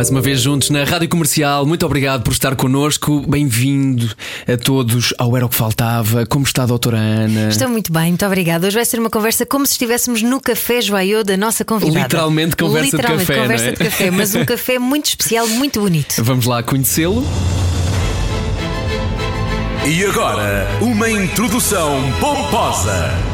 Mais uma vez juntos na Rádio Comercial. Muito obrigado por estar connosco. Bem-vindo a todos ao Era o que Faltava. Como está a doutora Ana? Estou muito bem, muito obrigada. Hoje vai ser uma conversa como se estivéssemos no café joaiô da nossa convidada. Literalmente conversa Literalmente, de café. conversa não é? de café, mas um café muito especial, muito bonito. Vamos lá conhecê-lo. E agora, uma introdução pomposa.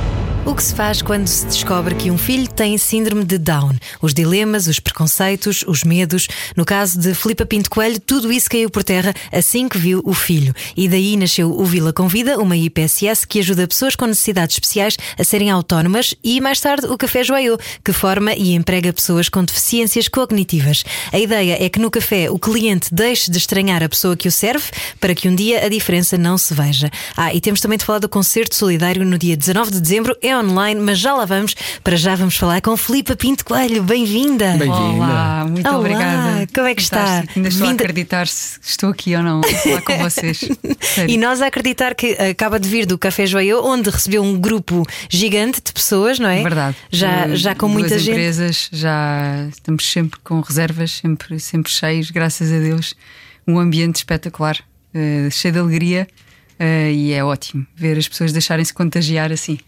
O que se faz quando se descobre que um filho tem síndrome de Down? Os dilemas, os preconceitos, os medos. No caso de Filipa Pinto Coelho, tudo isso caiu por terra assim que viu o filho. E daí nasceu o Vila Convida, uma IPSS que ajuda pessoas com necessidades especiais a serem autónomas e mais tarde o Café Joaiô, que forma e emprega pessoas com deficiências cognitivas. A ideia é que no café o cliente deixe de estranhar a pessoa que o serve para que um dia a diferença não se veja. Ah, e temos também de falar do concerto solidário no dia 19 de dezembro. É online, mas já lá vamos. Para já vamos falar com Filipa Pinto Coelho. Bem-vinda. Bem-vinda. Olá, muito Olá, obrigada. como é que está? Ainda estou Vinda- a acreditar se estou aqui ou não a falar com vocês. Sério. E nós a acreditar que acaba de vir do Café Joaiô, onde recebeu um grupo gigante de pessoas, não é? Verdade. Já, Eh, já com duas muita gente. empresas, já estamos sempre com reservas, sempre, sempre cheios, graças a Deus. Um ambiente espetacular, eh, cheio de alegria eh, e é ótimo ver as pessoas deixarem-se contagiar assim.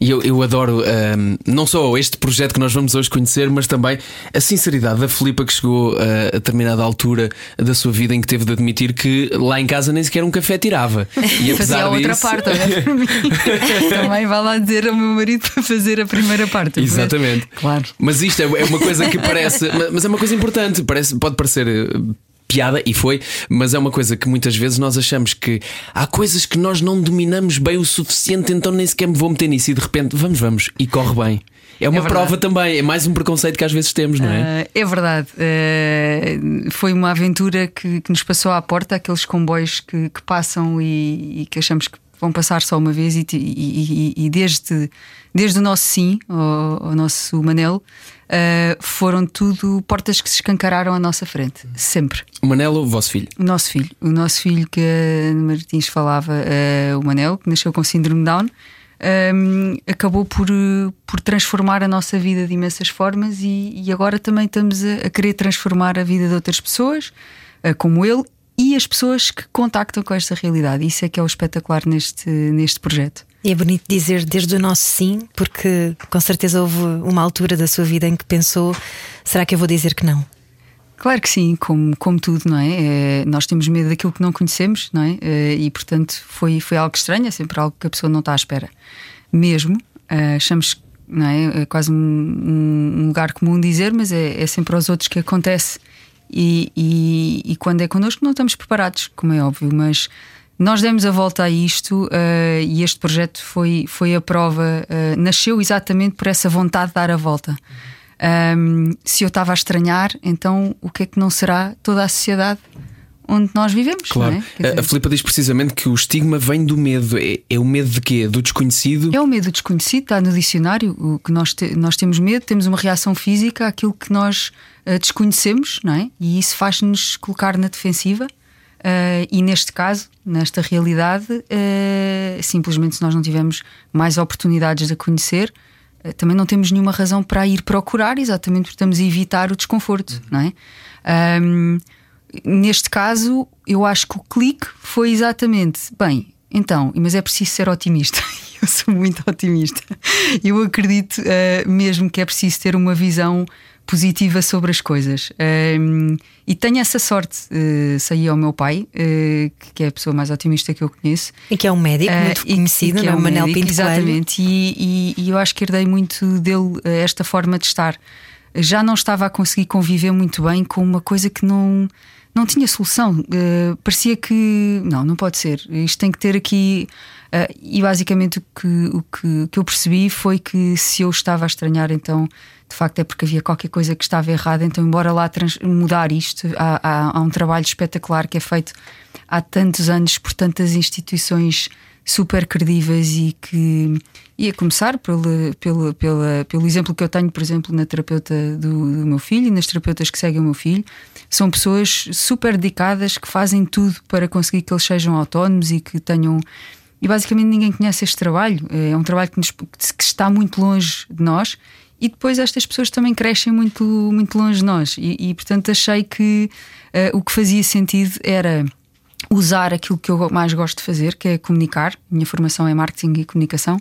E eu, eu adoro ahm, não só este projeto que nós vamos hoje conhecer, mas também a sinceridade da Filipa que chegou a, a determinada altura da sua vida em que teve de admitir que lá em casa nem sequer um café tirava. E apesar Fazia a outra disso- parte. Também vai lá dizer ao meu marido para fazer a primeira parte. Exatamente. Claro. Mas isto é é uma coisa que parece, mas é uma coisa importante, parece, pode parecer eh, piada e foi, mas é uma coisa que muitas vezes nós achamos que há coisas que nós não dominamos bem o suficiente, então nem sequer me vou meter nisso e de repente vamos, vamos e corre bem. É uma É prova também, é mais um preconceito que às vezes temos, não é? Ah, é verdade. Ah, foi uma aventura que, que nos passou à porta, aqueles comboios que, que passam e, e que achamos que vão passar só uma vez, e, e- e- e desde, desde o nosso sim, ao, ao nosso Manel, ah, foram tudo portas que se escancararam à nossa frente, sempre. O Manelo, o vosso filho. O nosso filho, o nosso filho que a Ana Martins falava, eh, o Manel, que nasceu com síndrome Down, ehm, acabou por, por transformar a nossa vida de imensas formas e, e agora também estamos a, a querer transformar a vida de outras pessoas, eh, como ele, e as pessoas que contactam com esta realidade. Isso é que é o espetacular neste, neste projeto. E é bonito dizer desde o nosso sim, porque com certeza houve uma altura da sua vida em que pensou: será que eu vou dizer que não? Claro que sim, como, como tudo, não é? Eh, Nós temos medo daquilo que não conhecemos, não é? Eh, E portanto foi, foi algo estranho, é sempre algo que a pessoa não está à espera. Mesmo, eh, achamos, não é? É quase um- um lugar comum dizer, mas é, é sempre aos outros que acontece. E, e- e quando é connosco, não estamos preparados, como é óbvio, mas nós demos a volta a isto eh, e este projeto foi, foi a prova, eh, nasceu exatamente por essa vontade de dar a volta. Um, se eu estava a estranhar, então o que é que não será toda a sociedade onde nós vivemos? Claro. é? Quer A- dizer, A Filipa diz precisamente que o estigma vem do medo. É, é o medo de quê? Do desconhecido? é o medo desconhecido, está no dicionário. O que nós, te- nós temos medo, temos uma reação física àquilo que nós eh, desconhecemos, não é? E isso faz-nos colocar na defensiva. Eh, e neste caso, nesta realidade, eh, simplesmente se nós não tivermos mais oportunidades de a conhecer, eh, também não temos nenhuma razão para ir procurar, exatamente porque estamos a evitar o desconforto, não é? Ahm, neste caso, eu acho que o clique foi exatamente bem. Então, mas é preciso ser otimista. Eu sou muito otimista. Eu acredito mesmo que é preciso ter uma visão positiva sobre as coisas. Ahm, e tenho essa sorte. Uh, saí ao meu pai, eh, que é a pessoa mais otimista que eu conheço. E que é um médico Eh, muito conhecido, que não é? um o Manel médico, Pinto. Exatamente, e, e- e eu acho que herdei muito dele eh, esta forma de estar. Já não estava a conseguir conviver muito bem com uma coisa que não, não tinha solução. Parecia que não, não pode ser. Isto tem que ter aqui. Eh, e basicamente o, que, o que, que eu percebi foi que se eu estava a estranhar, então de facto é porque havia qualquer coisa que estava errada. Então, embora lá mudar isto, há, há- há um trabalho espetacular que é feito há tantos anos por tantas instituições super credíveis e que e a começar pelo, pelo, pela, pelo exemplo que eu tenho, por exemplo, na terapeuta do, do, meu filho e nas terapeutas que seguem o meu filho, são pessoas super dedicadas que fazem tudo para conseguir que eles sejam autónomos e que tenham. E basicamente ninguém conhece este trabalho. É um trabalho que, nos, que está muito longe de nós e depois estas pessoas também crescem muito, muito longe de nós. E, e portanto achei que uh, o que fazia sentido era usar aquilo que eu mais gosto de fazer, que é comunicar. Minha formação é marketing e comunicação.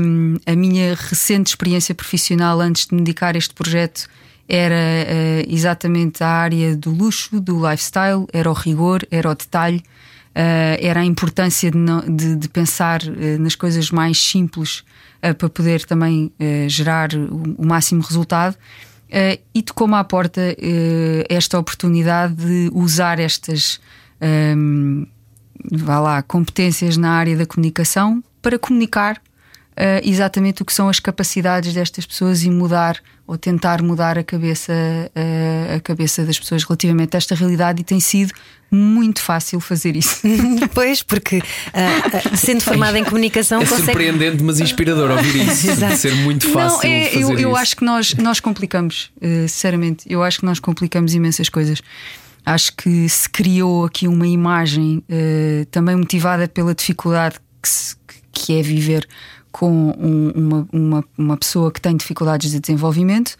Um, a minha recente experiência profissional antes de me dedicar a este projeto era uh, exatamente a área do luxo, do lifestyle, era o rigor, era o detalhe, era a importância de, não, de, de pensar uh, nas coisas mais simples para poder também gerar o, o, máximo resultado. e tocou-me à porta esta oportunidade de usar estas um, vá lá, competências na área da comunicação para comunicar uh, exatamente o que são as capacidades destas pessoas e mudar ou tentar mudar a cabeça, uh, a cabeça das pessoas relativamente a esta realidade e tem sido muito fácil fazer isso. pois, porque uh, sendo formada em comunicação é consegue... surpreendente, mas inspirador ouvir isso. ser muito fácil. Não, é, eu, eu acho que nós, nós complicamos, sinceramente, eu acho que nós complicamos imensas coisas. Acho que se criou aqui uma imagem também motivada pela dificuldade que, se, que é viver com um, uma, uma, uma, pessoa que tem dificuldades de desenvolvimento.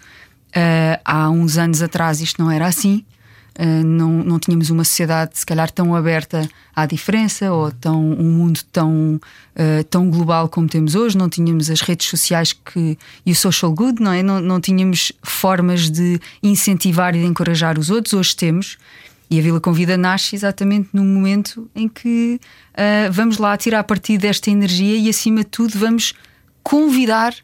Uh, há uns anos atrás isto não era assim. Uh, não, não tínhamos uma sociedade, se calhar, tão aberta à diferença ou tão, um mundo tão, uh, tão global como temos hoje. Não tínhamos as redes sociais que, e o social good, não é? Não, não tínhamos formas de incentivar e de encorajar os outros. Hoje temos. E a Vila Convida nasce exatamente no momento em que uh, vamos lá tirar partido desta energia e, acima de tudo, vamos convidar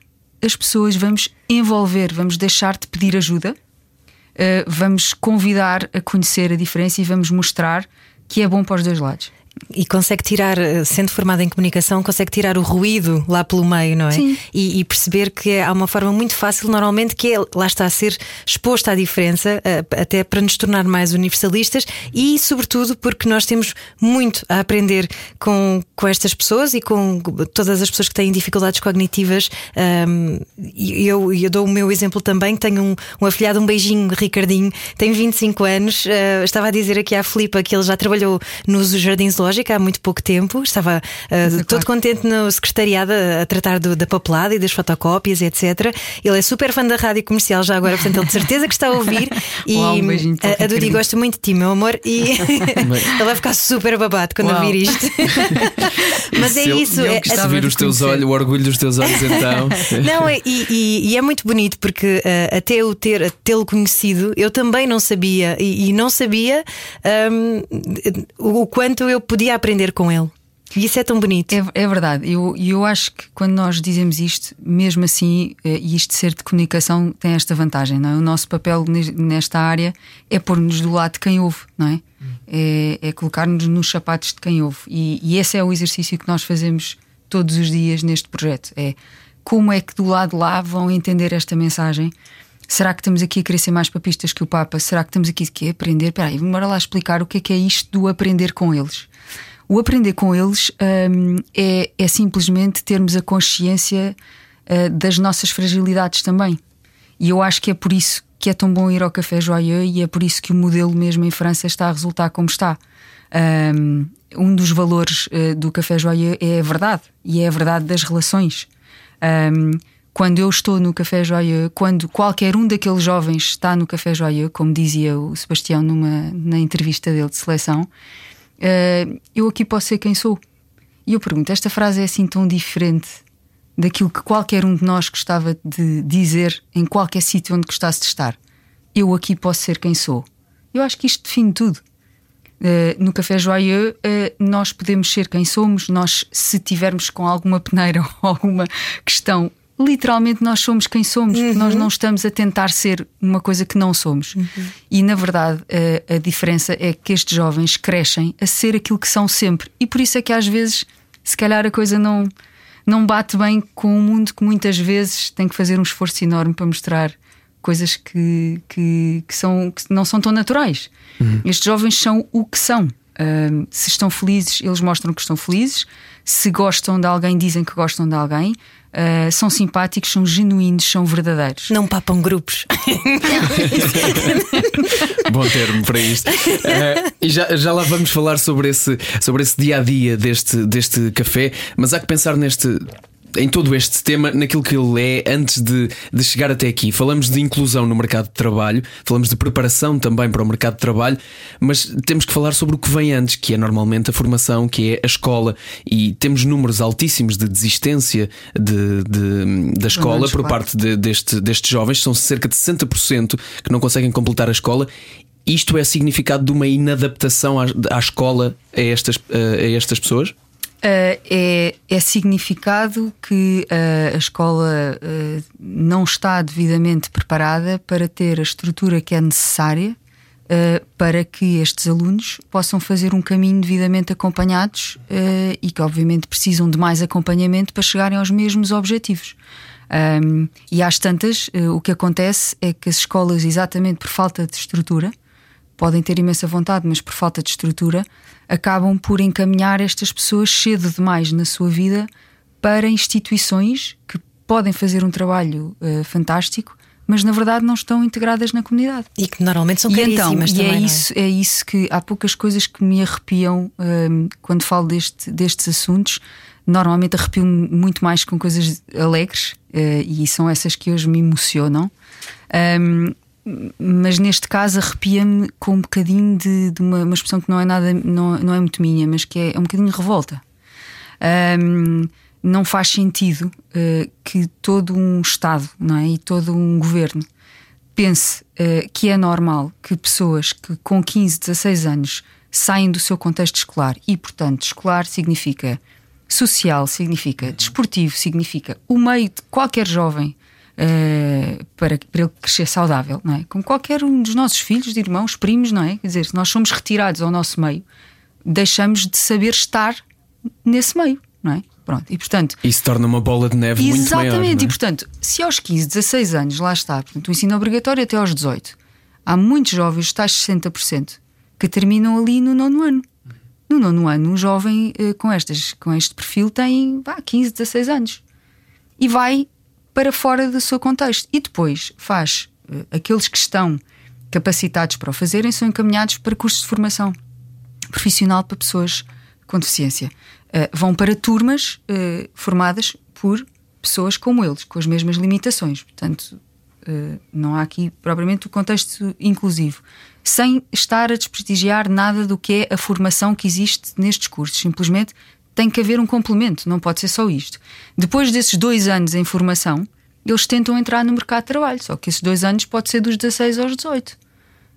as pessoas, vamos envolver, vamos deixar de pedir ajuda, uh, vamos convidar a conhecer a diferença e vamos mostrar que é bom para os dois lados e consegue tirar, eh, sendo formada em comunicação, consegue tirar o ruído lá pelo meio, não é? Sim. E, e perceber que há uma forma muito fácil, normalmente, que é lá está a ser exposta à diferença, eh, até para nos tornar mais universalistas e, sobretudo, porque nós temos muito a aprender com, com estas pessoas e com todas as pessoas que têm dificuldades cognitivas. Um, eu, eu dou o meu exemplo também, tenho um, um afilhado, um beijinho, Ricardinho, tem 25 anos. Uh, estava a dizer aqui à Filipa que ele já trabalhou nos jardins há muito pouco tempo. Estava uh, todo contente no secretariado a, a tratar do, da papelada e das fotocópias, etc. Ele é super fã da rádio comercial já agora, portanto, ele de certeza que está a ouvir. e Uau, um a, a Dudi gosta muito de ti, meu amor, e ele vai ficar super babado quando Uau. ouvir isto. Mas é isso. Eu é, ver os teus olhos, o orgulho dos teus olhos, então. Não, é, e, e, e, é muito bonito porque uh, até eu ter tê-lo conhecido, eu também não sabia e, e não sabia um, o quanto eu podia aprender com ele. E isso é tão bonito. É, é verdade. E eu, eu acho que quando nós dizemos isto, mesmo assim, eh, e isto de ser de comunicação tem esta vantagem, não é? O nosso papel nesta área é pôr-nos do lado de quem ouve, não é? É, é colocar-nos nos sapatos de quem ouve. E, e esse é o exercício que nós fazemos todos os dias neste projeto. É como é que do lado lá vão entender esta mensagem. Será que estamos aqui a querer ser mais papistas que o Papa? Será que estamos aqui a aprender? Espera aí, bora lá explicar o que é que é isto do aprender com eles. O aprender com eles um, é, é, simplesmente termos a consciência uh, das nossas fragilidades também. E eu acho que é por isso que é tão bom ir ao Café Joyeux e é por isso que o modelo mesmo em França está a resultar como está. Um, um dos valores uh, do Café Joyeux é a verdade e é a verdade das relações. Um, quando eu estou no Café Joyeux, quando qualquer um daqueles jovens está no Café Joyeux, como dizia o Sebastião numa, na entrevista dele de seleção, uh, eu aqui posso ser quem sou. E eu pergunto: esta frase é assim tão diferente daquilo que qualquer um de nós gostava de dizer em qualquer sítio onde gostasse de estar? Eu aqui posso ser quem sou. Eu acho que isto define tudo. Uh, no Café Joyeux, uh, nós podemos ser quem somos, nós, se tivermos com alguma peneira ou alguma questão literalmente nós somos quem somos, uhum. nós não estamos a tentar ser uma coisa que não somos. Uhum. E na verdade a, a, diferença é que estes jovens crescem a ser aquilo que são sempre. E por isso é que às vezes, se calhar, a coisa não, não bate bem com o mundo que muitas vezes tem que fazer um esforço enorme para mostrar coisas que, que, que são, que não são tão naturais. Uhum. Estes jovens são o que são. Um, se estão felizes, eles mostram que estão felizes. Se gostam de alguém, dizem que gostam de alguém. Uh, são simpáticos, são genuínos, são verdadeiros. Não papam grupos. Bom termo para isto. Uh, e já, já lá vamos falar sobre esse, sobre esse dia a dia deste, deste café, mas há que pensar neste em todo este tema, naquilo que ele é antes de, de chegar até aqui. Falamos de inclusão no mercado de trabalho, falamos de preparação também para o mercado de trabalho, mas temos que falar sobre o que vem antes, que é normalmente a formação, que é a escola, e temos números altíssimos de desistência de, de da escola por parte de, deste, destes jovens, são cerca de 60% que não conseguem completar a escola. Isto é significado de uma inadaptação à, à escola a estas, a estas pessoas? Uh, é, é, significado que uh, a escola uh, não está devidamente preparada para ter a estrutura que é necessária para que estes alunos possam fazer um caminho devidamente acompanhados e que, obviamente, precisam de mais acompanhamento para chegarem aos mesmos objetivos. Um, e às tantas, o que acontece é que as escolas, exatamente por falta de estrutura, podem ter imensa vontade, mas por falta de estrutura, acabam por encaminhar estas pessoas cedo demais na sua vida para instituições que podem fazer um trabalho uh, fantástico, mas na verdade não estão integradas na comunidade. E que normalmente são e caríssimas então, também. E é, isso, é? é isso que há poucas coisas que me arrepiam um, quando falo deste, destes assuntos. Normalmente arrepio-me muito mais com coisas alegres uh, e são essas que hoje me emocionam. Um, mas neste caso arrepia-me com um bocadinho de, de uma, uma, expressão que não é nada, não, não é muito minha, mas que é, é um bocadinho de revolta. Um, não faz sentido uh, que todo um Estado não é? e todo um governo pense uh, que é normal que pessoas que com 15, 16 anos saem do seu contexto escolar e, portanto, escolar significa social, significa desportivo, significa o meio de qualquer jovem uh, para, para ele crescer saudável, não é? Como qualquer um dos nossos filhos, de irmãos, primos, não é? Quer dizer, se nós somos retirados ao nosso meio, deixamos de saber estar nesse meio, não é? Pronto, e portanto. Isso torna uma bola de neve muito maior. Exatamente, é? e portanto, se aos 15, 16 anos, lá está, portanto, o ensino obrigatório até aos 18, há muitos jovens, tais 60%, que terminam ali no nono ano. No nono ano, um jovem uh, com, estas, com este perfil tem bah, 15, 16 anos e vai para fora do seu contexto. E depois faz uh, aqueles que estão capacitados para o fazerem são encaminhados para cursos de formação profissional para pessoas com deficiência. Uh, vão para turmas uh, formadas por pessoas como eles, com as mesmas limitações. Portanto, não há aqui propriamente o contexto inclusivo. Sem estar a desprestigiar nada do que é a formação que existe nestes cursos. Simplesmente tem que haver um complemento, não pode ser só isto. Depois desses dois anos em formação, eles tentam entrar no mercado de trabalho, só que esses dois anos pode ser dos 16 aos 18.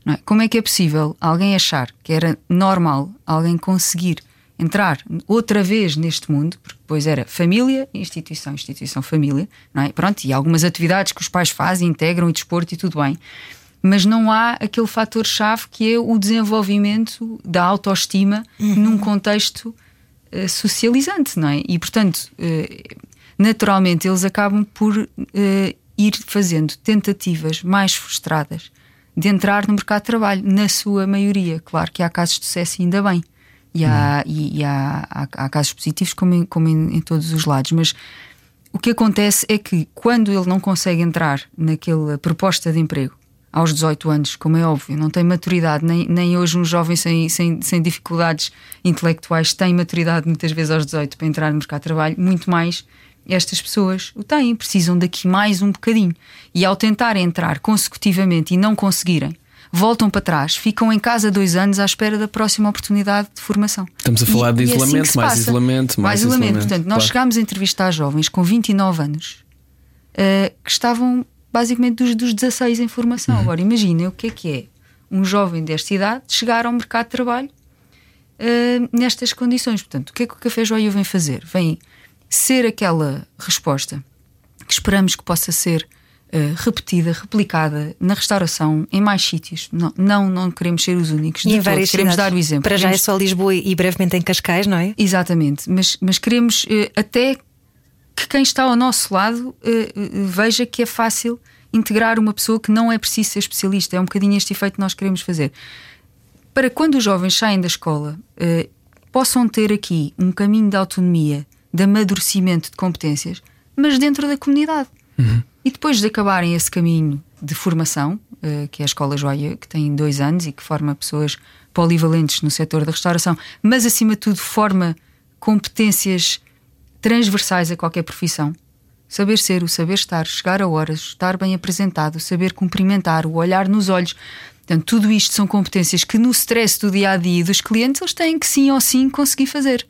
É? Como é que é possível alguém achar que era normal alguém conseguir entrar outra vez neste mundo, porque depois era família, instituição, instituição, família, não é? Pronto, e algumas atividades que os pais fazem, integram e desporto e tudo bem. Mas não há aquele fator-chave que é o desenvolvimento da autoestima uhum. num contexto socializante, não é? E portanto, uh, naturalmente eles acabam por uh, ir fazendo tentativas mais frustradas de entrar no mercado de trabalho, na sua maioria. Claro que há casos de sucesso, ainda bem. E há, hum. e, e há, há, há, casos positivos, como, em, como em, em, todos os lados. Mas o que acontece é que quando ele não consegue entrar naquela proposta de emprego aos 18 anos, como é óbvio, não tem maturidade, nem, nem hoje um jovem sem, sem, sem dificuldades intelectuais tem maturidade muitas vezes aos 18 para entrar no mercado de trabalho, muito mais estas pessoas o têm, precisam daqui mais um bocadinho. E ao tentar entrar consecutivamente e não conseguirem, voltam para trás, ficam em casa dois anos à espera da próxima oportunidade de formação. Estamos a falar e, de assim isolamento, assim mais isolamento, mais, mais isolamento. isolamento. Portanto, nós claro. chegámos a entrevistar jovens com 29 anos uh, que estavam basicamente dos, dos 16 em formação. Uhum. Agora, imaginem o que é que é um jovem desta idade chegar ao mercado de trabalho uh, nestas condições. Portanto, o que é que o Café Joia vem fazer? Vem ser aquela resposta que esperamos que possa ser uh, repetida, replicada na restauração, em mais sítios. Não, não, não queremos ser os únicos. E em várias queremos cidades. dar o exemplo. Para queremos... já é só Lisboa e brevemente em Cascais, não é? Exatamente, mas, mas queremos uh, até que quem está ao nosso lado uh, veja que é fácil integrar uma pessoa que não é preciso ser especialista. É um bocadinho este efeito que nós queremos fazer para quando os jovens saem da escola uh, possam ter aqui um caminho de autonomia, de amadurecimento de competências, mas dentro da comunidade. Uhum. E depois de acabarem esse caminho de formação, que é a Escola Joia, que tem dois anos e que forma pessoas polivalentes no setor da restauração, mas acima de tudo forma competências transversais a qualquer profissão. Saber ser, o saber estar, chegar a horas, estar bem apresentado, saber cumprimentar, o olhar nos olhos. Portanto, tudo isto são competências que no stress do dia a dia dos clientes eles têm que sim ou sim conseguir fazer.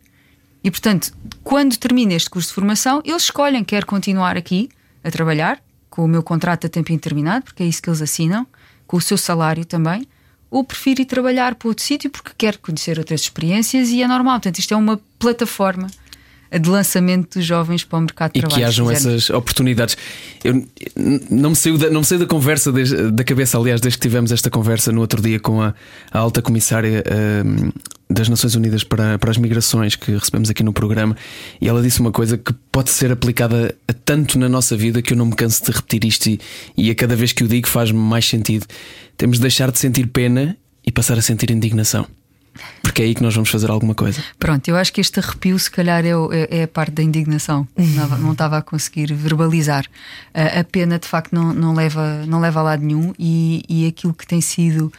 E portanto, quando termina este curso de formação, eles escolhem quer continuar aqui a trabalhar com o meu contrato a tempo indeterminado, porque é isso que eles assinam, com o seu salário também, ou prefere ir trabalhar para outro sítio porque quer conhecer outras experiências e é normal. Portanto, isto é uma plataforma de lançamento dos jovens para o mercado de e trabalho. E que hajam essas oportunidades. Eu não me saiu da, não me saiu da conversa, da cabeça, aliás, desde que tivemos esta conversa no outro dia com a, a alta comissária uh, das Nações Unidas para, para as Migrações que recebemos aqui no programa, e ela disse uma coisa que pode ser aplicada a tanto na nossa vida que eu não me canso de repetir isto, e, e a cada vez que o digo faz-me mais sentido. Temos de deixar de sentir pena e passar a sentir indignação. Porque é aí que nós vamos fazer alguma coisa. Pronto, eu acho que este arrepio, se calhar, é, é, é a parte da indignação. Não, não, estava a conseguir verbalizar. A, a pena, de facto, não, não, leva, não leva a lado nenhum e, e aquilo que tem sido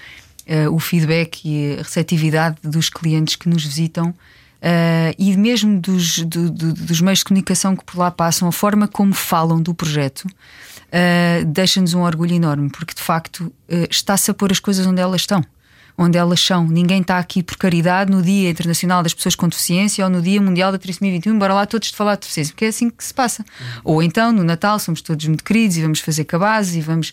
uh, o feedback e a receptividade dos clientes que nos visitam. Uh, e mesmo dos, do, do, dos meios de comunicação que por lá passam, a forma como falam do projeto uh, deixa-nos um orgulho enorme, porque de facto está-se a pôr as coisas onde elas estão onde elas são. Ninguém está aqui por caridade no Dia Internacional das Pessoas com Deficiência ou no Dia Mundial da Trissomia 21, embora lá todos de falar de deficiência, porque é assim que se passa. Ou então, no Natal, somos todos muito queridos e vamos fazer cabazes e vamos.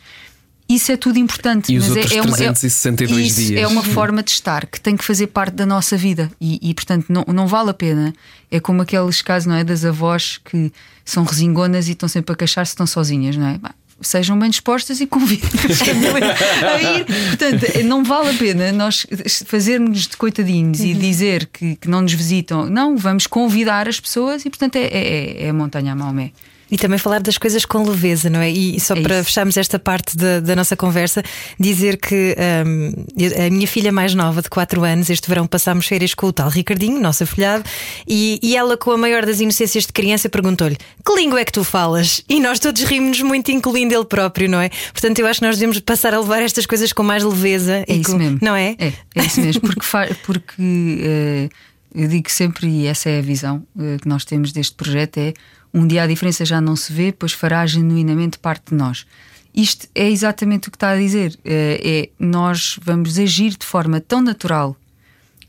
Isso é tudo importante. E mas os outros é, é, 362 isso dias. É uma forma de estar que tem que fazer parte da nossa vida e, e, portanto, não, não vale a pena. É como aqueles casos, não é? Das avós que são resingonas e estão sempre a queixar-se, estão sozinhas, não é? Sejam bem dispostas e convidem a família a ir. Portanto, não vale a pena nós fazermos de coitadinhos uhum. e dizer que, que, não nos visitam. Não, vamos convidar as pessoas e, portanto, é, é, é a montanha a Maomé. E também falar das coisas com leveza, não é? E só é para isso. fecharmos esta parte da, da nossa conversa, dizer que um, a minha filha mais nova, de 4 anos, este verão passámos férias com o tal Ricardinho, nosso afilhado, e, e ela, com a maior das inocências de criança, perguntou-lhe: Que língua é que tu falas? E nós todos rimos muito, incluindo ele próprio, não é? Portanto, eu acho que nós devemos passar a levar estas coisas com mais leveza. É isso com... mesmo. Não é? É, é isso mesmo, porque, porque uh, eu digo sempre, e essa é a visão uh, que nós temos deste projeto: é um dia a diferença já não se vê, pois fará genuinamente parte de nós. Isto é exatamente o que está a dizer. É, é nós vamos agir de forma tão natural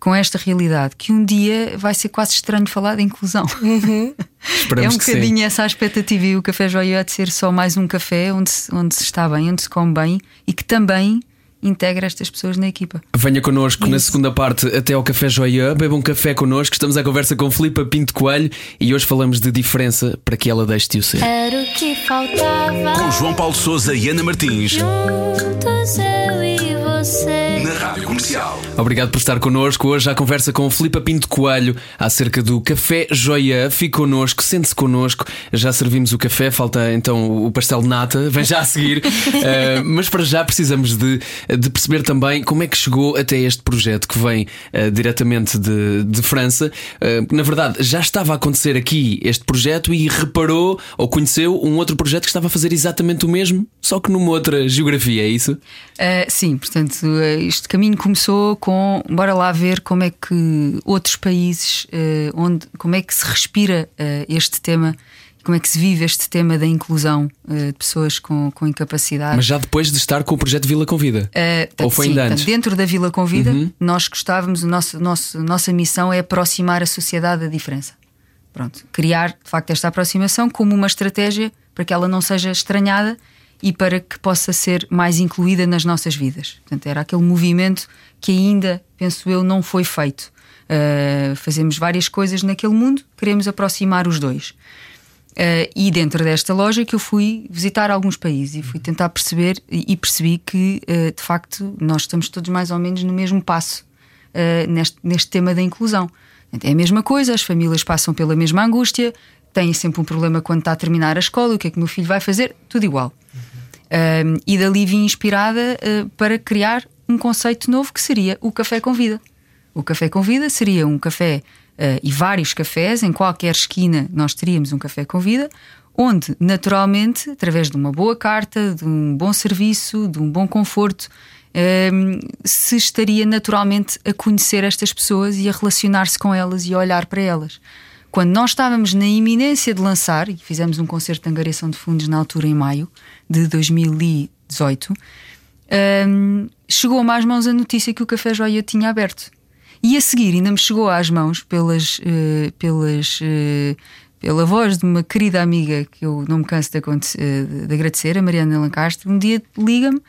com esta realidade que um dia vai ser quase estranho falar de inclusão. Uhum. é um bocadinho essa a expectativa e o Café Joia de ser só mais um café onde se, onde se está bem, onde se come bem e que também integra estas pessoas na equipa. Venha connosco Isso. na segunda parte até ao Café Joia, beba um café connosco. Estamos à conversa com Filipa Pinto Coelho e hoje falamos de diferença para que ela deixe-te o ser. Era o que faltava. Com João Paulo Souza e Ana Martins. Juntos eu e você. Na Rádio Comercial. Obrigado por estar connosco. Hoje a conversa com Filipa Pinto Coelho acerca do Café Joia. Fique connosco, sente-se connosco. Já servimos o café, falta então o pastel de nata. Vem já a seguir. uh, mas para já precisamos de de perceber também como é que chegou até este projeto que vem uh, diretamente de, de França. Uh, na verdade, já estava a acontecer aqui este projeto e reparou ou conheceu um outro projeto que estava a fazer exatamente o mesmo, só que numa outra geografia, é isso? Uh, sim, portanto, este caminho começou com bora lá ver como é que outros países, onde, como é que se respira este tema como é que se vive este tema da inclusão uh, de pessoas com, com incapacidade. Mas já depois de estar com o projeto Vila Convida? Uh, Ou foi sim, ainda antes? dentro da Vila Convida, uhum. nós gostávamos, a nossa, nossa, nossa missão é aproximar a sociedade da diferença. Pronto, criar de facto esta aproximação como uma estratégia para que ela não seja estranhada e para que possa ser mais incluída nas nossas vidas. Portanto, era aquele movimento que ainda, penso eu, não foi feito. Uh, fazemos várias coisas naquele mundo, queremos aproximar os dois. Uh, e dentro desta que eu fui visitar alguns países e fui tentar perceber e, percebi que uh, de facto nós estamos todos mais ou menos no mesmo passo uh, neste, neste tema da inclusão. É a mesma coisa, as famílias passam pela mesma angústia, têm sempre um problema quando está a terminar a escola, o que é que o meu filho vai fazer? Tudo igual. Uhum. e dali vim inspirada para criar um conceito novo que seria o café com vida. O café com vida seria um café uh, e vários cafés, em qualquer esquina nós teríamos um café com vida, onde naturalmente, através de uma boa carta, de um bom serviço, de um bom conforto, um, se estaria naturalmente a conhecer estas pessoas e a relacionar-se com elas e a olhar para elas. Quando nós estávamos na iminência de lançar, e fizemos um concerto de angariação de fundos na altura, em maio de 2018, um, chegou-me às mãos a notícia que o Café Joia tinha aberto. E a seguir ainda me chegou às mãos pelas, uh, pelas uh, pela voz de uma querida amiga que eu não me canso de, de, de agradecer, a Mariana Lancastre, um dia liga-me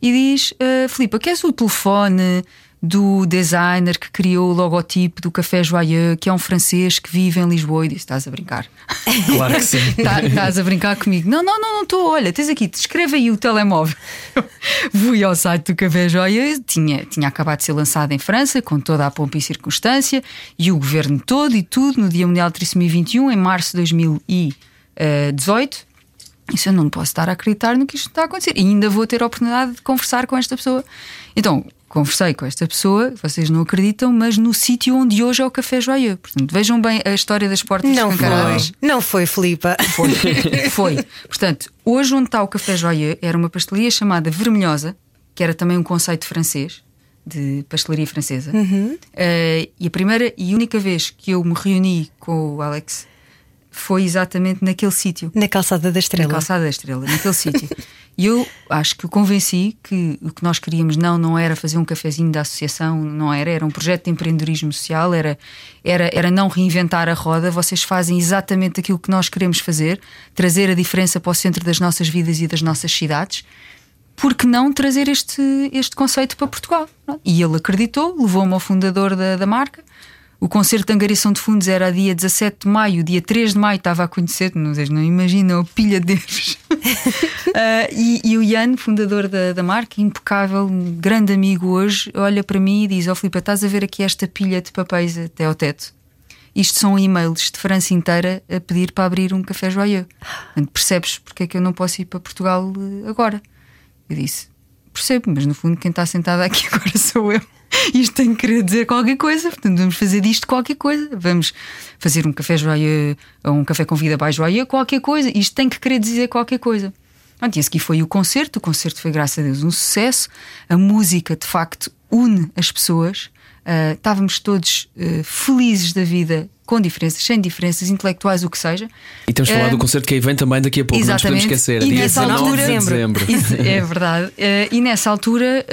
e diz: uh, Filipe, queres o telefone do designer que criou o logotipo do Café Joyeux, que é um francês que vive em Lisboa? E disse: Estás a brincar? Claro que sim. Tá, estás a brincar comigo? Não, não, não, não estou. Olha, tens aqui, escreve aí o telemóvel. Fui ao site do Café Joyeux, tinha, tinha acabado de ser lançado em França, com toda a pompa e circunstância, e o governo todo e tudo, no Dia Mundial de Trissomia 21, em março de 2018. Isso eu não posso estar a acreditar no que isto está a acontecer. E ainda vou ter a oportunidade de conversar com esta pessoa. Então, conversei com esta pessoa, vocês não acreditam, mas no sítio onde hoje é o Café Joyeux. Portanto, vejam bem a história das portas não escancaradas. Foi. Não foi, Filipa. Foi. foi. Portanto, hoje onde está o Café Joyeux era uma pastelaria chamada Vermelhosa, que era também um conceito francês, de pastelaria francesa. Uhum. Uh, e a primeira e única vez que eu me reuni com o Alex foi exatamente naquele sítio. Na calçada da Estrela. Na calçada da Estrela, naquele sítio. E eu acho que o convenci que o que nós queríamos não não era fazer um cafezinho da associação, não era, era um projeto de empreendedorismo social, era, era, era não reinventar a roda. Vocês fazem exatamente aquilo que nós queremos fazer, trazer a diferença para o centro das nossas vidas e das nossas cidades. Por que não trazer este, este conceito para Portugal? E ele acreditou, levou-me ao fundador da, da marca, o concerto de angariação de fundos era dia 17 de maio, dia 3 de maio estava a conhecer, não, não imaginam a pilha de Deus. uh, e, e, o Ian, fundador da, da marca, impecável, um grande amigo hoje, olha para mim e diz: Ó oh, Filipe, estás a ver aqui esta pilha de papéis até ao teto? Isto são e-mails de França inteira a pedir para abrir um café joyeux. percebes porque é que eu não posso ir para Portugal eh, agora? Eu disse: Percebo, mas no fundo quem está sentado aqui agora sou eu. Isto tem que querer dizer qualquer coisa, portanto vamos fazer disto qualquer coisa. Vamos fazer um café joia, um café com vida by joia, qualquer coisa. Isto tem que querer dizer qualquer coisa. Pronto, e esse aqui foi o concerto. O concerto foi, graças a Deus, um sucesso. A música, de facto, une as pessoas. Uh, estávamos todos uh, felizes da vida, com diferenças, sem diferenças, intelectuais, o que seja. E temos falado uh, do concerto que aí vem também daqui a pouco, exatamente. não nos podemos esquecer. E dia nessa altura, de dezembro. é verdade. e nessa altura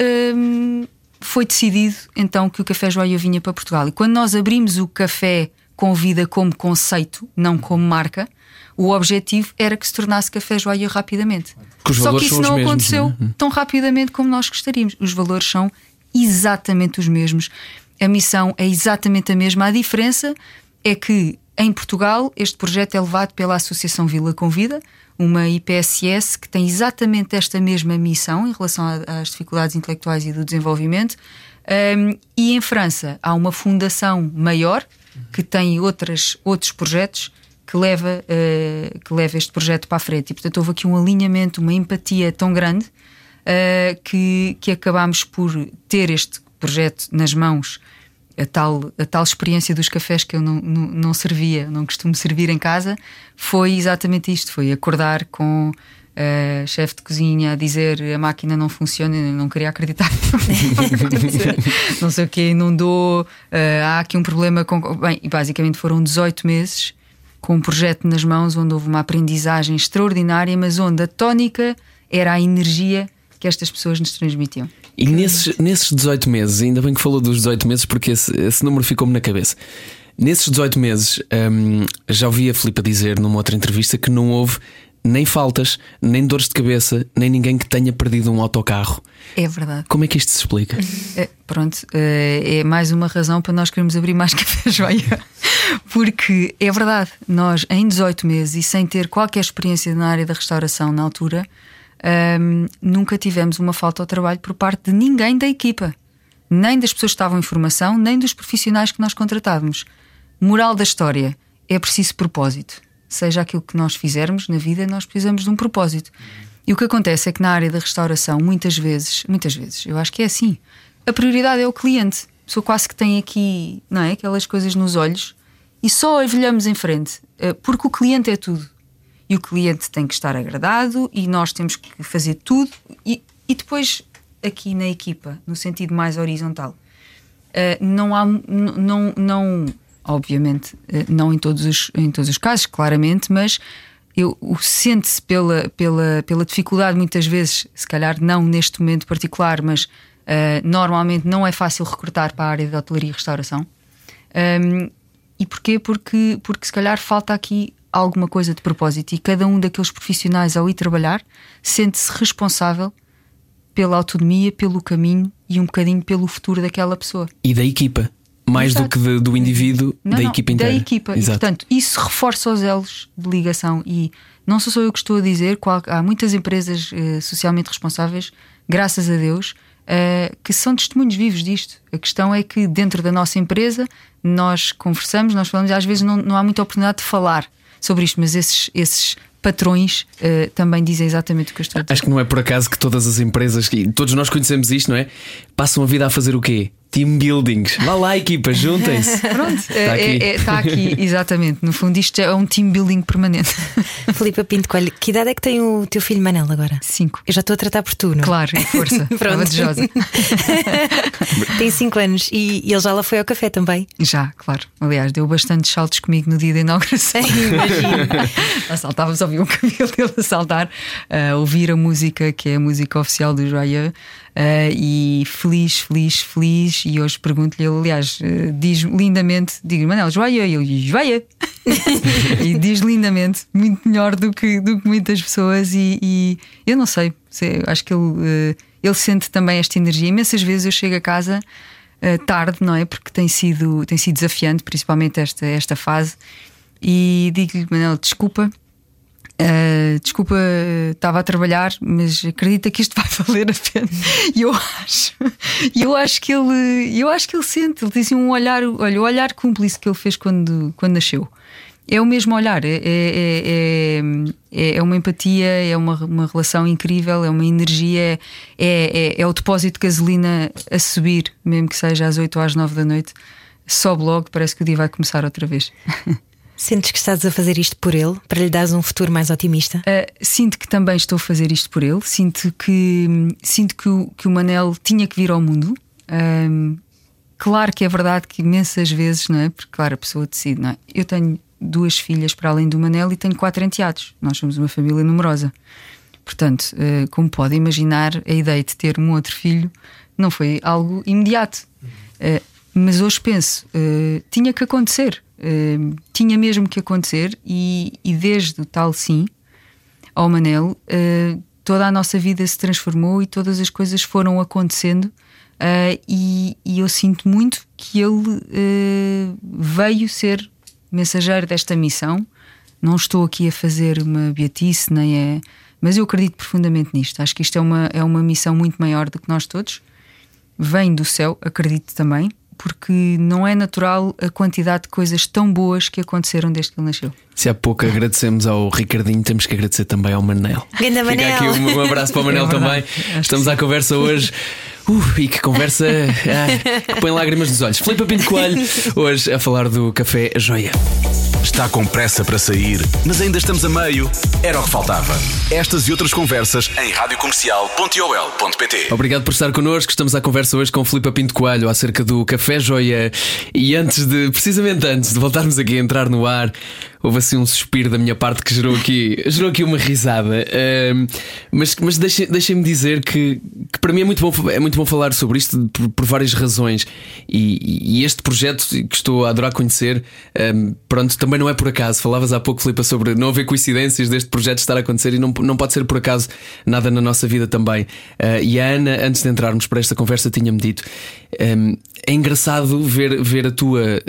foi decidido então que o Café Joia vinha para Portugal. E quando nós abrimos o café com vida como conceito, não como marca, o objetivo era que se tornasse Café Joia rapidamente. Só que isso não mesmos, aconteceu né? tão rapidamente como nós gostaríamos. Os valores são exatamente os mesmos. A missão é exatamente a mesma. A diferença é que em Portugal este projeto é levado pela Associação Vila Convida, uma IPSS que tem exatamente esta mesma missão em relação às dificuldades intelectuais e do desenvolvimento. Um, e em França há uma fundação maior que tem outras, outros projetos que leva, uh, que leva este projeto para a frente. E portanto houve aqui um alinhamento, uma empatia tão grande uh, que, que acabámos por ter este projeto nas mãos a tal, a tal experiência dos cafés que eu não, não, não, servia, não costumo servir em casa, foi exatamente isto: foi acordar com a chefe de cozinha a dizer a máquina não funciona, eu não queria acreditar. não sei o que, inundou, uh, há aqui um problema com. Bem, e basicamente foram 18 meses com um projeto nas mãos onde houve uma aprendizagem extraordinária, mas onde a tónica era a energia que estas pessoas nos transmitiam. E nesses, nesses 18 meses, ainda bem que falou dos 18 meses, porque esse, esse número ficou-me na cabeça. Nesses 18 meses, hum, já ouvi a Filipa dizer numa outra entrevista que não houve nem faltas, nem dores de cabeça, nem ninguém que tenha perdido um autocarro. É verdade. Como é que isto se explica? É, pronto, é, é mais uma razão para nós queremos abrir mais café joia. Porque é verdade, nós em 18 meses e sem ter qualquer experiência na área da restauração na altura, um, nunca tivemos uma falta ao trabalho por parte de ninguém da equipa, nem das pessoas que estavam em formação, nem dos profissionais que nós contratávamos. Moral da história: é preciso propósito. Seja aquilo que nós fizermos na vida, nós precisamos de um propósito. E o que acontece é que na área da restauração, muitas vezes, muitas vezes, eu acho que é assim, a prioridade é o cliente. A pessoa quase que tem aqui, não é? Aquelas coisas nos olhos e só olhamos em frente, eh, porque o cliente é tudo. O cliente tem que estar agradado e nós temos que fazer tudo. E, e depois, aqui na equipa, no sentido mais horizontal, eh, não há, não, não, obviamente, eh, não em todos os, em todos os casos, claramente, mas eu sente-se pela, pela, pela dificuldade, muitas vezes, se calhar não neste momento particular, mas uh, normalmente não é fácil recrutar para a área de hotelaria e restauração. Um, e porquê? Porque, porque se calhar falta aqui alguma coisa de propósito e cada um daqueles profissionais ao ir trabalhar sente-se responsável pela autonomia, pelo caminho e um bocadinho pelo futuro daquela pessoa. E da equipa. Mais Exato. do que de, do indivíduo, não, da não, equipa inteira. Da equipa. Exato. E, portanto, isso reforça os elos de ligação. E não sou só eu que estou a dizer, há muitas empresas eh, socialmente responsáveis, graças a Deus, uh, que são testemunhos vivos disto. A questão é que dentro da nossa empresa nós conversamos, nós falamos, às vezes não, não há muita oportunidade de falar sobre isto, mas esses, esses patrões uh, também dizem exatamente o que eu estou a dizer. Acho que não é por acaso que todas as empresas, todos nós conhecemos isto, não é? Passam a vida a fazer o quê? Team buildings. Vá lá, equipa, juntem-se. Pronto, está é, aqui. É, é, está aqui, exatamente. No fundo, isto é um team building permanente. Filipe Pinto Coelho, que idade é que tem o teu filho Manel agora? Cinco. Eu já estou a tratar por tu, não? Claro, força. Pronto. tem cinco anos e, e, ele já lá foi ao café também? Já, claro. Aliás, deu bastante saltos comigo no dia da inauguração. Imagino. Saltávamos a ouvir o cabelo dele a saltar, a ouvir a música que é a música oficial do Joyeux. Uh, e feliz, feliz, feliz. E hoje pergunto-lhe, aliás, uh, diz lindamente: digo, Manel, joia, e eu joia. e diz lindamente, muito melhor do que, do que muitas pessoas. E, e eu não sei, sei, acho que ele, uh, ele sente também esta energia. Imensas vezes eu chego a casa tarde, não é? Porque tem sido, tem sido desafiante, principalmente esta, esta fase. E digo-lhe, Manel, desculpa Uh, desculpa, estava a trabalhar, mas acredita que isto vai valer a pena. E eu acho, eu acho que ele, eu acho que ele sente, ele assim um olhar, olha, o olhar cúmplice que ele fez quando, quando nasceu. É o mesmo olhar, é, é, é, é uma empatia, é uma, uma relação incrível, é uma energia, é, é, o depósito de gasolina a subir, mesmo que seja às 8 ou às 9 da noite, sobe logo, parece que o dia vai começar outra vez. Sentes que estás a fazer isto por ele, para lhe dares um futuro mais otimista? Uh, sinto que também estou a fazer isto por ele. Sinto que, sinto que, o, que o Manel tinha que vir ao mundo. Um, claro que é verdade que imensas vezes, não é? Porque, claro, a pessoa decide, não é? Eu tenho duas filhas para além do Manel e tenho quatro enteados. Nós somos uma família numerosa. Portanto, uh, como pode imaginar, a ideia de ter um outro filho não foi algo imediato. Uh, mas hoje penso, tinha que acontecer uh, tinha mesmo que acontecer, e, e, desde o tal sim ao Manel, uh, toda a nossa vida se transformou e todas as coisas foram acontecendo. Uh, e, e, eu sinto muito que ele veio ser mensageiro desta missão. Não estou aqui a fazer uma beatice, nem é. Mas eu acredito profundamente nisto. Acho que isto é uma, é uma missão muito maior do que nós todos. Vem do céu, acredito também porque não é natural a quantidade de coisas tão boas que aconteceram desde que ele nasceu. Se há pouco agradecemos ao Ricardinho, temos que agradecer também ao Manel. Ganda Manel. Fica aqui um, um abraço para o Manel é também. Estamos à conversa hoje. Uh, e que conversa ah, que põe lágrimas nos olhos. Filipe Pinto Coelho, hoje a falar do Café Joia. Está com pressa para sair, mas ainda estamos a meio? Era o que faltava. Estas e outras conversas em radiocomercial.ol.pt. Obrigado por estar connosco. Estamos à conversa hoje com Filipe Pinto Coelho acerca do Café Joia. E antes de, precisamente antes de voltarmos aqui a entrar no ar, houve assim um suspiro da minha parte que gerou aqui, gerou aqui uma risada. Uh, mas mas deixem-me deixem dizer que, que, para mim é muito bom, é muito bom falar sobre isto por, por várias razões. E, e, este projeto que estou a adorar conhecer, pronto, também não é por acaso. Falavas há pouco, Filipe, sobre não haver coincidências deste projeto estar a acontecer e não, não pode ser por acaso nada na nossa vida também. Uh, e a Ana, antes de entrarmos para esta conversa, tinha-me dito: um, é engraçado ver, ver a tua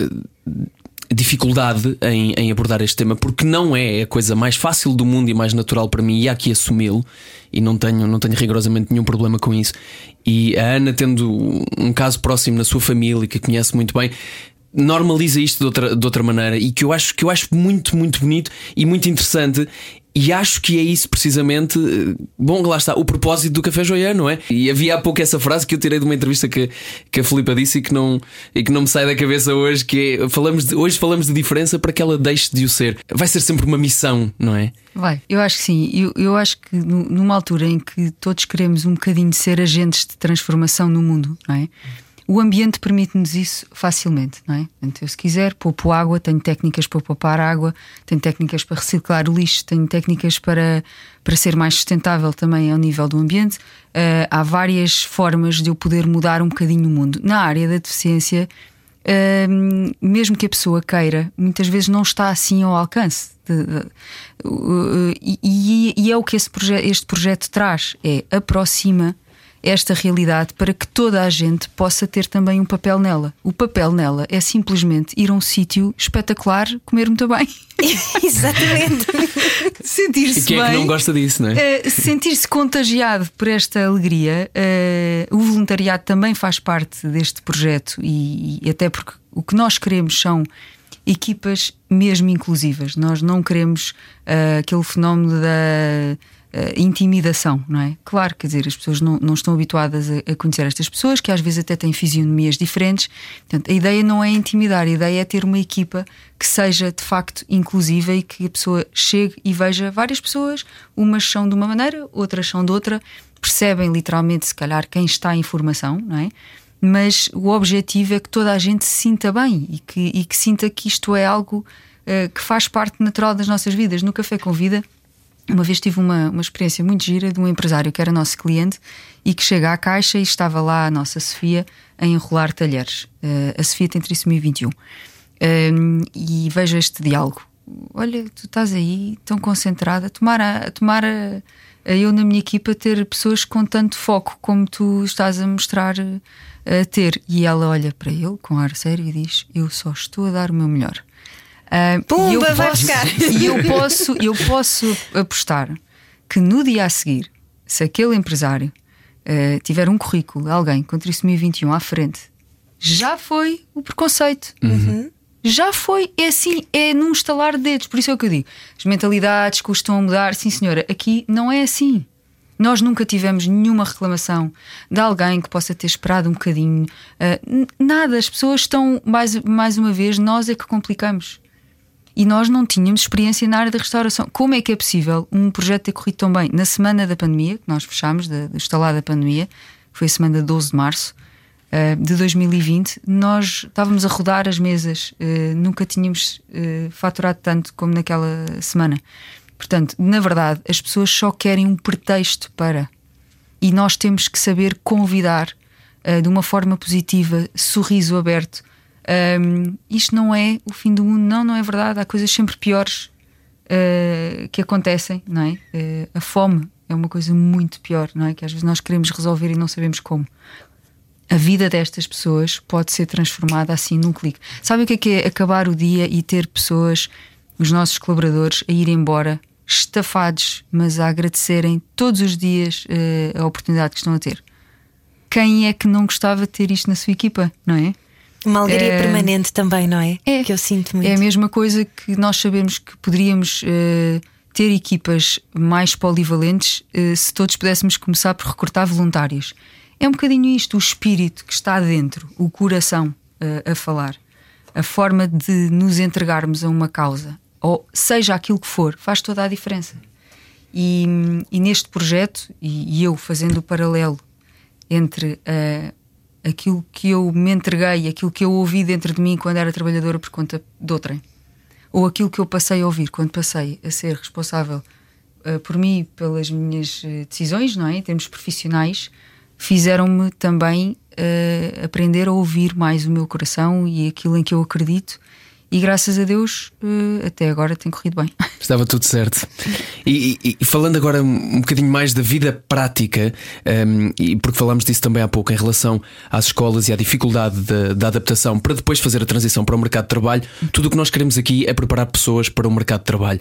dificuldade em, em, abordar este tema, porque não é a coisa mais fácil do mundo e mais natural para mim, e há que assumi-lo, e não tenho, não tenho rigorosamente nenhum problema com isso. E a Ana, tendo um caso próximo na sua família, que conhece muito bem, normaliza isto de outra, de outra maneira, e que eu acho, que eu acho muito, muito bonito e muito interessante E acho que é isso precisamente. eh, Bom, lá está, o propósito do Café Joia, não é? E havia há pouco essa frase que eu tirei de uma entrevista que, que a Filipa disse e que, não, e que não me sai da cabeça hoje, que é, falamos de- hoje falamos de diferença para que ela deixe de o ser. Vai ser sempre uma missão, não é? Vai, eu acho que sim. Eu, eu acho que nu- numa altura em que todos queremos um bocadinho ser agentes de transformação no mundo, não é? O ambiente permite-nos isso facilmente, não é? Portanto, eu, se quiser, poupo água, tenho técnicas para poupar água, tenho técnicas para reciclar o lixo, tenho técnicas para, para ser mais sustentável também ao nível do ambiente. Ah, há várias formas de eu poder mudar um bocadinho o mundo. Na área da deficiência, Hum, mesmo que a pessoa queira, muitas vezes não está assim ao alcance. de- de- uh, e, e- é o que proje- este projeto traz: é aproxima esta realidade para que toda a gente possa ter também um papel nela. O papel nela é simplesmente ir a um sítio espetacular, comer muito bem, Exatamente. E sentir-se quem bem. é que não gosta disso, não é? Uh, sentir-se contagiado por esta alegria. uh, o voluntariado também faz parte deste projeto e, e até porque o que nós queremos são equipas mesmo inclusivas. Nós não queremos uh, aquele fenómeno da intimidação, não é? Claro, quer dizer, as pessoas não, não estão habituadas a, a conhecer estas pessoas, que às vezes até têm fisionomias diferentes. Portanto, a ideia não é intimidar, a ideia é ter uma equipa que seja de facto inclusiva e que a pessoa chegue e veja várias pessoas, umas são de uma maneira, outras são de outra, percebem literalmente, se calhar, quem está em formação, não é? Mas o objetivo é que toda a gente se sinta bem e que, e que sinta que isto é algo eh, que faz parte natural das nossas vidas. No Café com Vida, uma vez tive uma, uma experiência muito gira de um empresário que era nosso cliente e que chega à caixa e estava lá a nossa Sofia a enrolar talheres. Eh, a Sofia tem trissomia 21. Um, e vejo este diálogo. Olha, tu estás aí tão concentrada, tomara, tomara eu na minha equipa ter pessoas com tanto foco como tu estás a mostrar eh, a ter. E ela olha para ele com ar sério e diz: Eu só estou a dar o meu melhor. Ah, Pumba, e eu vai posso- buscar. E eu posso, eu posso apostar que no dia a seguir, se aquele empresário eh, tiver um currículo, alguém com trissomia 21 à frente, já foi o preconceito. Já foi, é assim, é num estalar de dedos. Por isso é o que eu digo: as mentalidades custam a mudar. Sim, senhora, aqui não é assim. Nós nunca tivemos nenhuma reclamação de alguém que possa ter esperado um bocadinho. N- nada, as pessoas estão, mais, mais uma vez, nós é que complicamos. E nós não tínhamos experiência na área da restauração. Como é que é possível um projeto ter corrido tão bem? Na semana da pandemia, que nós fechámos, da- instalar da pandemia, que foi a semana de 12 de março eh, de 2020, nós estávamos a rodar as mesas, eh, nunca tínhamos eh, faturado tanto como naquela semana. Portanto, na verdade, as pessoas só querem um pretexto para. E nós temos que saber convidar de uma forma positiva, sorriso aberto. Ahm, isto não é o fim do mundo, não, não é verdade. Há coisas sempre piores eh, que acontecem, não é? Eh, a fome é uma coisa muito pior, não é? Que às vezes nós queremos resolver e não sabemos como. A vida destas pessoas pode ser transformada assim num clique. Sabe o que é, que é acabar o dia e ter pessoas, os nossos colaboradores, a ir embora estafados, mas a agradecerem todos os dias eh, a oportunidade que estão a ter? Quem é que não gostava de ter isto na sua equipa, não é? Uma alegria É- permanente também, não é? É. Que eu sinto muito. É a mesma coisa que nós sabemos que poderíamos eh, ter equipas mais polivalentes eh, se todos pudéssemos começar por recrutar voluntários. É um bocadinho isto, o espírito que está dentro, o coração eh, a falar, a forma de nos entregarmos a uma causa, ou seja aquilo que for, faz toda a diferença. E, e neste projeto, e, e eu fazendo o paralelo entre aquilo que eu me entreguei, aquilo que eu ouvi dentro de mim quando era trabalhadora por conta de outrem, ou aquilo que eu passei a ouvir quando passei a ser responsável eh, por mim pelas minhas eh, decisões, não é? Em termos profissionais, fizeram-me também eh, aprender a ouvir mais o meu coração e aquilo em que eu acredito. E graças a Deus, eh, até agora tem corrido bem. Estava tudo certo. E, e- e falando agora um bocadinho mais da vida prática, um, e porque falámos disso também há pouco em relação às escolas e à dificuldade da, da adaptação para depois fazer a transição para o mercado de trabalho, tudo o que nós queremos aqui é preparar pessoas para o mercado de trabalho.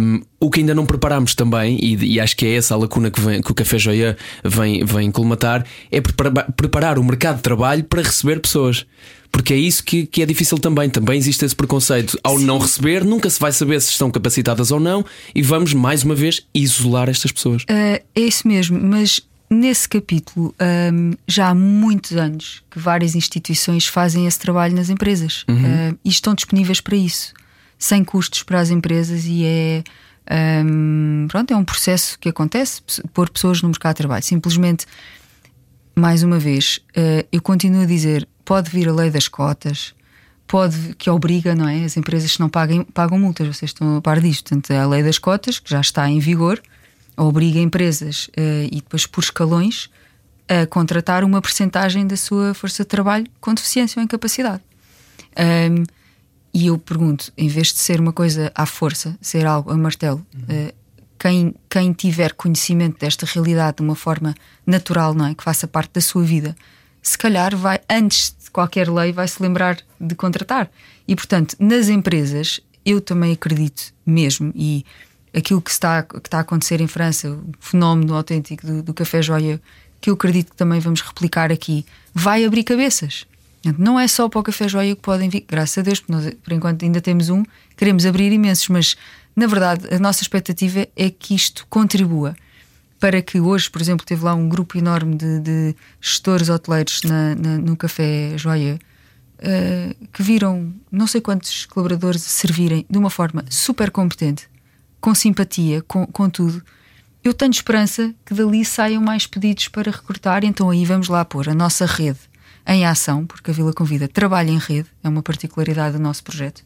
Um, o que ainda não preparámos também, e, e acho que é essa a lacuna que, vem- que o Café Joia vem, vem colmatar, é prepara- preparar o mercado de trabalho para receber pessoas. Porque é isso que, que é difícil também. Também existe esse preconceito. Ao não receber, nunca se vai saber se estão capacitadas ou não, e vamos, mais uma vez, isolar estas pessoas. Uh, é isso mesmo, mas nesse capítulo um, já há muitos anos que várias instituições fazem esse trabalho nas empresas uhum. uh, e estão disponíveis para isso, sem custos para as empresas, e é. Um, pronto, é um processo que acontece pôr pessoas no mercado de trabalho. Simplesmente, mais uma vez, uh, eu continuo a dizer: pode vir a lei das cotas, pode que obriga, não é? As empresas que não paguem, pagam multas, vocês estão a par disto. Portanto, a lei das cotas, que já está em vigor, obriga empresas uh, e depois por escalões a contratar uma percentagem da sua força de trabalho com deficiência ou incapacidade. Um, e eu pergunto, em vez de ser uma coisa à força, ser algo a martelo, uhum. uh, quem, quem tiver conhecimento desta realidade de uma forma natural, não é? Que faça parte da sua vida, se calhar vai, antes de qualquer lei, vai se lembrar de contratar. E portanto, nas empresas, eu também acredito mesmo, e aquilo que está, que está a acontecer em França, o fenómeno autêntico do, do café joia, que eu acredito que também vamos replicar aqui, vai abrir cabeças. Não é só para o café joia que podem vir, graças a Deus, porque nós, por enquanto ainda temos um, queremos abrir imensos, mas na verdade a nossa expectativa é que isto contribua para que hoje, por exemplo, teve lá um grupo enorme de, de gestores hoteleiros na, na, no Café Joia uh, que viram não sei quantos colaboradores servirem de uma forma super competente, com simpatia, com, com tudo. Eu tenho esperança que dali saiam mais pedidos para recrutar, então aí vamos lá pôr a nossa rede em ação, porque a Vila Convida trabalha em rede, é uma particularidade do nosso projeto.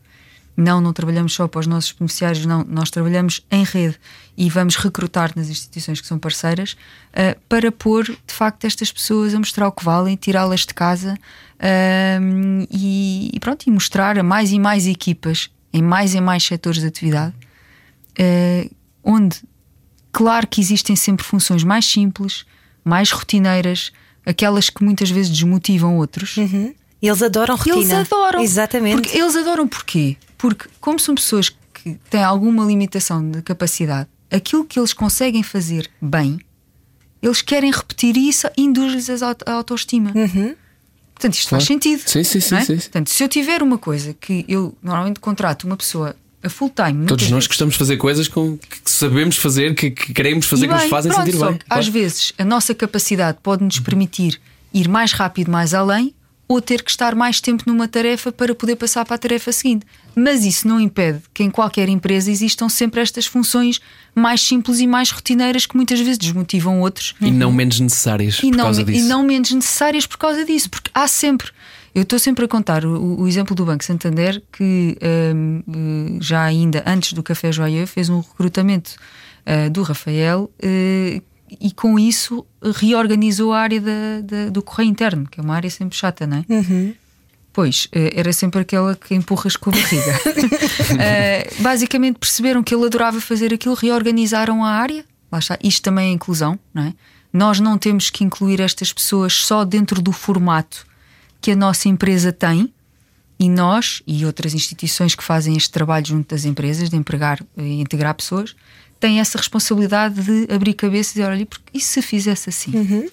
Não, não trabalhamos só para os nossos beneficiários, não, nós trabalhamos em rede e vamos recrutar nas instituições que são parceiras uh, para pôr de facto estas pessoas a mostrar o que valem, tirá-las de casa uh, e, e, pronto, e mostrar a mais e mais equipas em mais e mais setores de atividade, uh, onde claro que existem sempre funções mais simples, mais rotineiras, aquelas que muitas vezes desmotivam outros. Uhum. Eles adoram rotina. Eles adoram. Exatamente. Porque eles adoram porquê? Porque, como são pessoas que têm alguma limitação de capacidade, aquilo que eles conseguem fazer bem, eles querem repetir isso e induz-lhes a autoestima. Uhum. Portanto, isto claro. faz sentido. Sim, sim, sim, é? sim, Portanto, se eu tiver uma coisa que eu normalmente contrato uma pessoa a full time. Todos nós vezes, gostamos de fazer coisas com, que sabemos fazer, que, que queremos fazer, bem, que nos fazem pronto, sentir bem. Claro. Às vezes a nossa capacidade pode nos permitir ir mais rápido, mais além, ou ter que estar mais tempo numa tarefa para poder passar para a tarefa seguinte. Mas isso não impede que em qualquer empresa existam sempre estas funções mais simples e mais rotineiras que muitas vezes desmotivam outros. E não menos necessárias e por não, causa disso. E não menos necessárias por causa disso, porque há sempre. Eu estou sempre a contar o, o exemplo do Banco Santander, que um, já ainda antes do Café Joia fez um recrutamento uh, do Rafael, uh, e com isso reorganizou a área da, da, do correio interno, que é uma área sempre chata, não é? Uhum. Pois, eh, era sempre aquela que empurras com a barriga. uh, basicamente perceberam que ele adorava fazer aquilo, reorganizaram a área. Lá está. Isto também é inclusão, não é? Nós não temos que incluir estas pessoas só dentro do formato que a nossa empresa tem, e nós e outras instituições que fazem este trabalho junto das empresas, de empregar e integrar pessoas, tem essa responsabilidade de abrir cabeça e dizer: olha, e se fizesse assim? Uhum.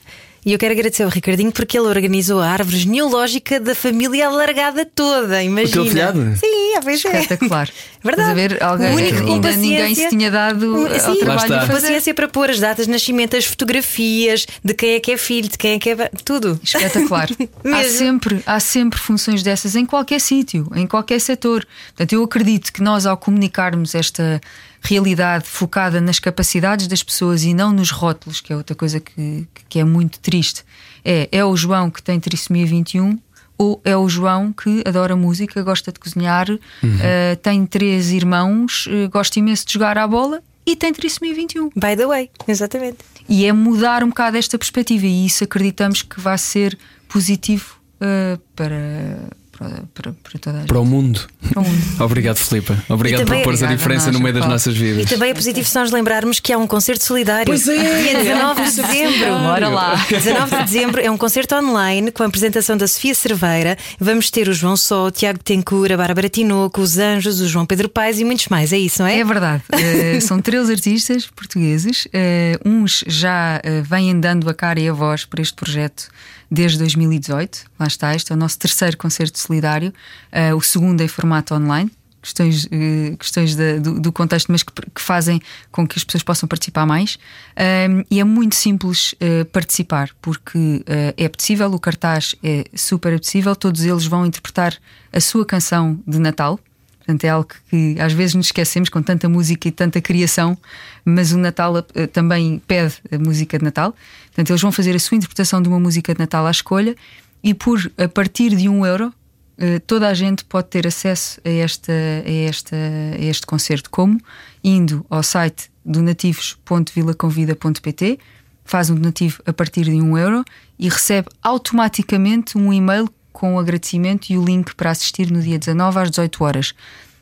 E eu quero agradecer ao Ricardinho porque ele organizou a árvore genealógica da família alargada toda. Imagina. O filhado? Sim, a vez é. Espetacular. Verdade. a ver, alguém, único, ainda ninguém se tinha dado Sim, ao trabalho de fazer. paciência para pôr as datas de nascimento, as fotografias, de quem é que é filho, de quem é que é. tudo. Espetacular. há, sempre, há sempre funções dessas em qualquer sítio, em qualquer setor. Portanto, eu acredito que nós, ao comunicarmos esta realidade focada nas capacidades das pessoas e não nos rótulos, que é outra coisa que, que é muito triste. É, é o João que tem trissomia 21 ou é o João que adora música, gosta de cozinhar, uhum. uh, tem três irmãos, uh, gosta imenso de jogar à bola e tem trissomia 21. By the way, exatamente. E é mudar um bocado esta perspectiva e isso acreditamos que vai ser positivo uh, para para, para, para toda a gente. Para o mundo. Para o mundo. Obrigado, Filipe. Obrigado por pôr a diferença no meio das nossas vidas. E também é positivo se nós lembrarmos que há um concerto solidário. Pois é! Dia 19 de dezembro. Bora lá. 19 de dezembro é um concerto online com a apresentação da Sofia Cerveira. Vamos ter o João Só, o Tiago Tencourt, a Bárbara Tinoco, os Anjos, o João Pedro Paes e muitos mais. É isso, não é? É verdade. uh, são três artistas portugueses. Uh, uns já uh, vêm dando a cara e a voz para este projeto desde 2018. Lá está, este é o nosso terceiro concerto solidário, uh, o segundo em formato online. Questões, uh, questões do, do, contexto, mas que, que, fazem com que as pessoas possam participar mais. Um, e é muito simples uh, participar, porque é possível, o cartaz é super possível, todos eles vão interpretar a sua canção de Natal. Portanto, é algo que às vezes nos esquecemos com tanta música e tanta criação, mas o Natal também pede a música de Natal. Portanto, eles vão fazer a sua interpretação de uma música de Natal à escolha e por a partir de um euro uh, toda a gente pode ter acesso a, esta, a, esta, a este concerto. Como? Indo ao site donativos.vilaconvida.pt, faz um donativo a partir de um euro e recebe automaticamente um e-mail com o agradecimento e o link para assistir no dia 19 às 18 horas.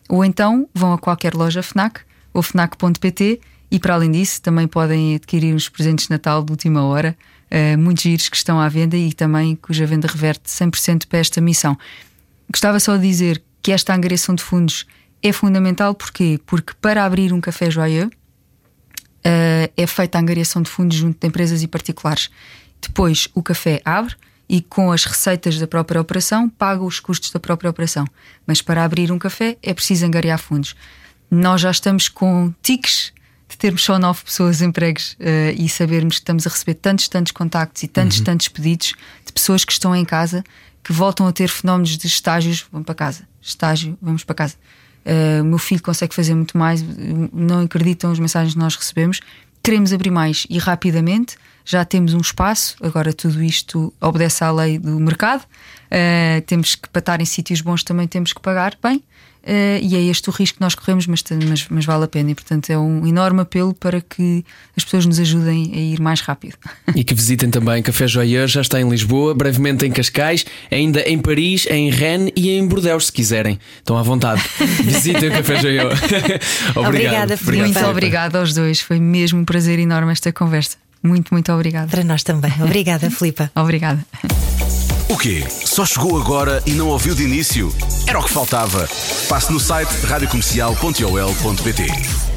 Ou então vão a qualquer loja FNAC ou FNAC.pt e para além disso também podem adquirir os presentes de Natal de última hora, uh, muitos giros que estão à venda e também cuja venda reverte 100% para esta missão. Gostava só de dizer que esta angariação de fundos é fundamental porquê? porque para abrir um café joyeux uh, é feita a angariação de fundos junto de empresas e particulares. Depois o café abre e com as receitas da própria operação paga os custos da própria operação. Mas para abrir um café é preciso angariar fundos. Nós já estamos com tiques de termos só nove pessoas empregos uh, e sabermos que estamos a receber tantos, tantos contactos e tantos, uhum. tantos pedidos de pessoas que estão em casa que voltam a ter fenómenos de estágios, vamos para casa, estágio, vamos para casa. Uh, o meu filho consegue fazer muito mais, não acreditam as mensagens que nós recebemos. Queremos abrir mais e rapidamente já temos um espaço, agora tudo isto obedece à lei do mercado, uh, temos que, para estar em sítios bons, também temos que pagar bem. Uh, e é este o risco que nós corremos, mas, mas, mas, vale a pena. E portanto é um enorme apelo para que as pessoas nos ajudem a ir mais rápido. E que visitem também Café Joyeux, já está em Lisboa, brevemente em Cascais, ainda em Paris, em Rennes e em Bordeaux, se quiserem. Estão à vontade. Visitem o Café. Obrigado. Obrigada, Obrigado, Muito obrigada aos dois. Foi mesmo um prazer enorme esta conversa. Muito, muito obrigada. Para nós também. Obrigada, Filipa. obrigada. O quê? Só chegou agora e não ouviu de início? Era o que faltava. Passe no site radiocomercial.ol.pt